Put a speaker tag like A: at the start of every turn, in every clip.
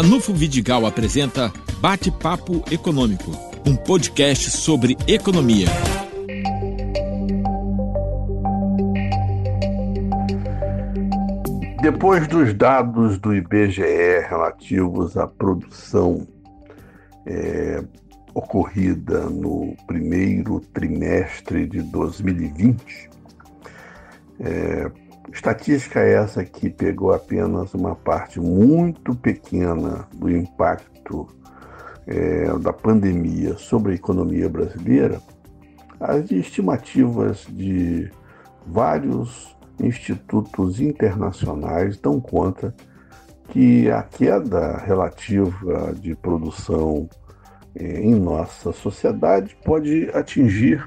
A: Ranulfo Vidigal apresenta Bate-Papo Econômico, um podcast sobre economia.
B: Depois dos dados do IBGE relativos à produção é, ocorrida no primeiro trimestre de 2020, é, estatística essa que pegou apenas uma parte muito pequena do impacto é, da pandemia sobre a economia brasileira, as estimativas de vários institutos internacionais dão conta que a queda relativa de produção é, em nossa sociedade pode atingir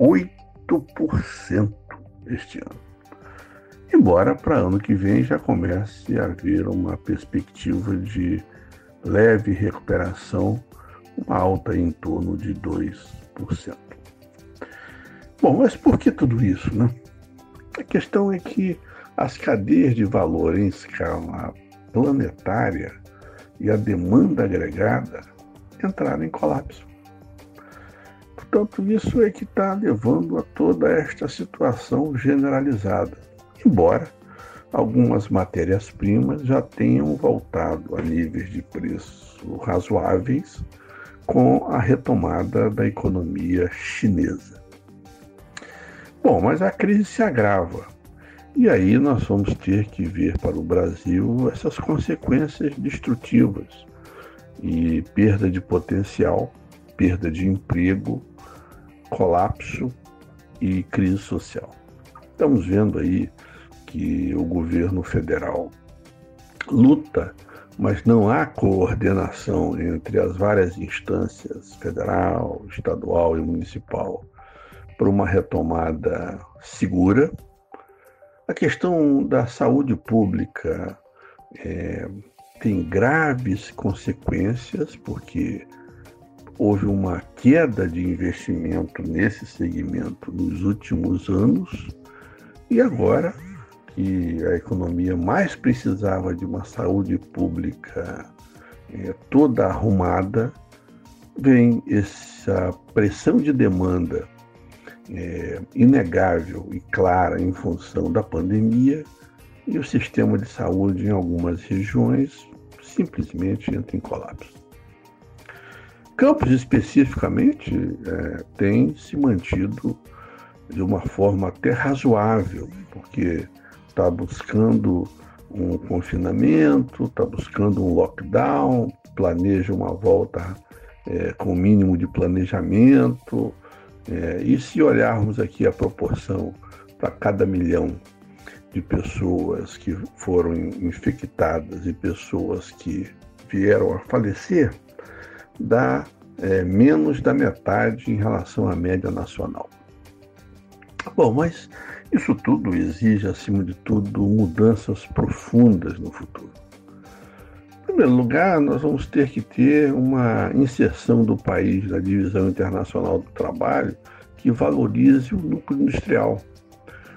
B: 8% este ano. Embora para ano que vem já comece a haver uma perspectiva de leve recuperação, uma alta em torno de 2%. Bom, mas por que tudo isso, né? A questão é que as cadeias de valor em escala planetária e a demanda agregada entraram em colapso. Portanto, isso é que está levando a toda esta situação generalizada, embora algumas matérias-primas já tenham voltado a níveis de preço razoáveis com a retomada da economia chinesa. Bom, mas a crise se agrava. E aí nós vamos ter que ver para o Brasil essas consequências destrutivas e perda de potencial, perda de emprego, colapso e crise social. Estamos vendo aí que o governo federal luta, mas não há coordenação entre as várias instâncias federal, estadual e municipal para uma retomada segura. A questão da saúde pública é, tem graves consequências, porque houve uma queda de investimento nesse segmento nos últimos anos, e agora que a economia mais precisava de uma saúde pública é, toda arrumada, vem essa pressão de demanda é, inegável e clara em função da pandemia e o sistema de saúde em algumas regiões simplesmente entra em colapso. Campos, especificamente, é, tem se mantido de uma forma até razoável, porque está buscando um confinamento, está buscando um lockdown, planeja uma volta é, com o mínimo de planejamento, é, e se olharmos aqui a proporção para cada milhão de pessoas que foram infectadas e pessoas que vieram a falecer, dá é, menos da metade em relação à média nacional. Bom, mas isso tudo exige, acima de tudo, mudanças profundas no futuro primeiro lugar, nós vamos ter que ter uma inserção do país na divisão internacional do trabalho que valorize o núcleo industrial,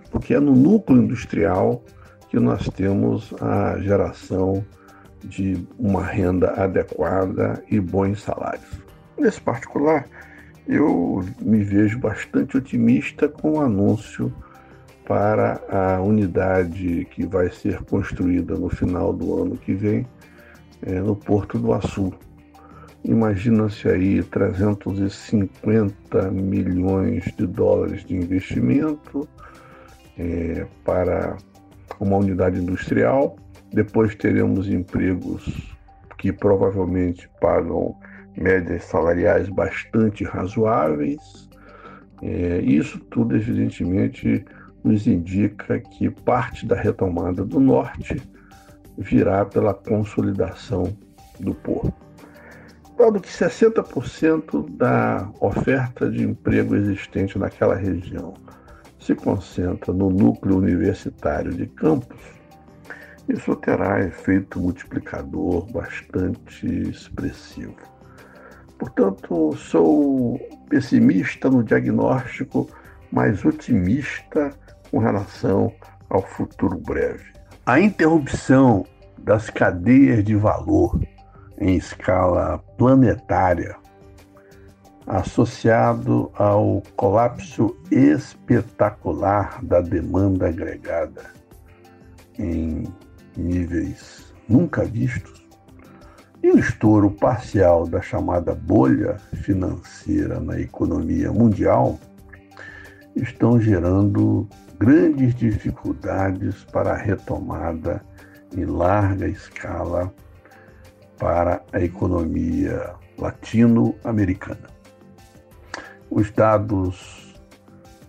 B: porque é no núcleo industrial que nós temos a geração de uma renda adequada e bons salários. Nesse particular, eu me vejo bastante otimista com o anúncio para a unidade que vai ser construída no final do ano que vem é, no Porto do Açu. Imagina-se aí 350 milhões de dólares de investimento é, para uma unidade industrial. Depois teremos empregos que provavelmente pagam médias salariais bastante razoáveis. É, isso tudo, evidentemente, nos indica que parte da retomada do Norte virá pela consolidação do porto. Dado que 60% da oferta de emprego existente naquela região se concentra no núcleo universitário de campus, isso terá efeito multiplicador bastante expressivo. Portanto, sou pessimista no diagnóstico, mas otimista com relação ao futuro breve. A interrupção das cadeias de valor em escala planetária, associado ao colapso espetacular da demanda agregada em níveis nunca vistos, e o estouro parcial da chamada bolha financeira na economia mundial estão gerando grandes dificuldades para a retomada em larga escala para a economia latino-americana. Os dados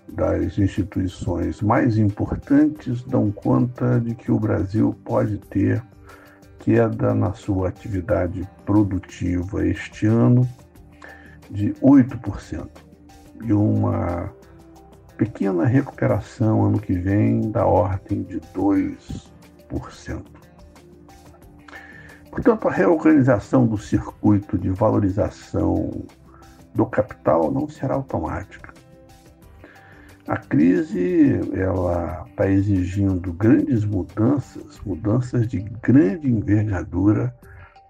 B: das instituições mais importantes dão conta de que o Brasil pode ter queda na sua atividade produtiva este ano de 8% e uma pequena recuperação ano que vem da ordem de 2%. Portanto, a reorganização do circuito de valorização do capital não será automática. A crise ela está exigindo grandes mudanças, mudanças de grande envergadura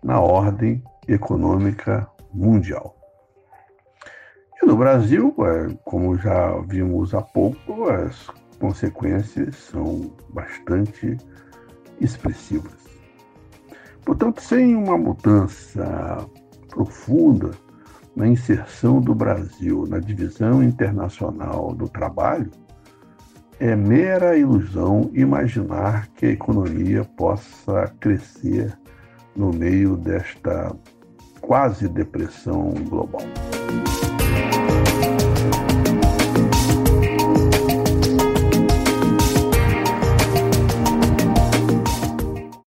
B: na ordem econômica mundial. E no Brasil, é, como já vimos há pouco, as consequências são bastante expressivas. Portanto, sem uma mudança profunda na inserção do Brasil na divisão internacional do trabalho, é mera ilusão imaginar que a economia possa crescer no meio desta quase depressão global.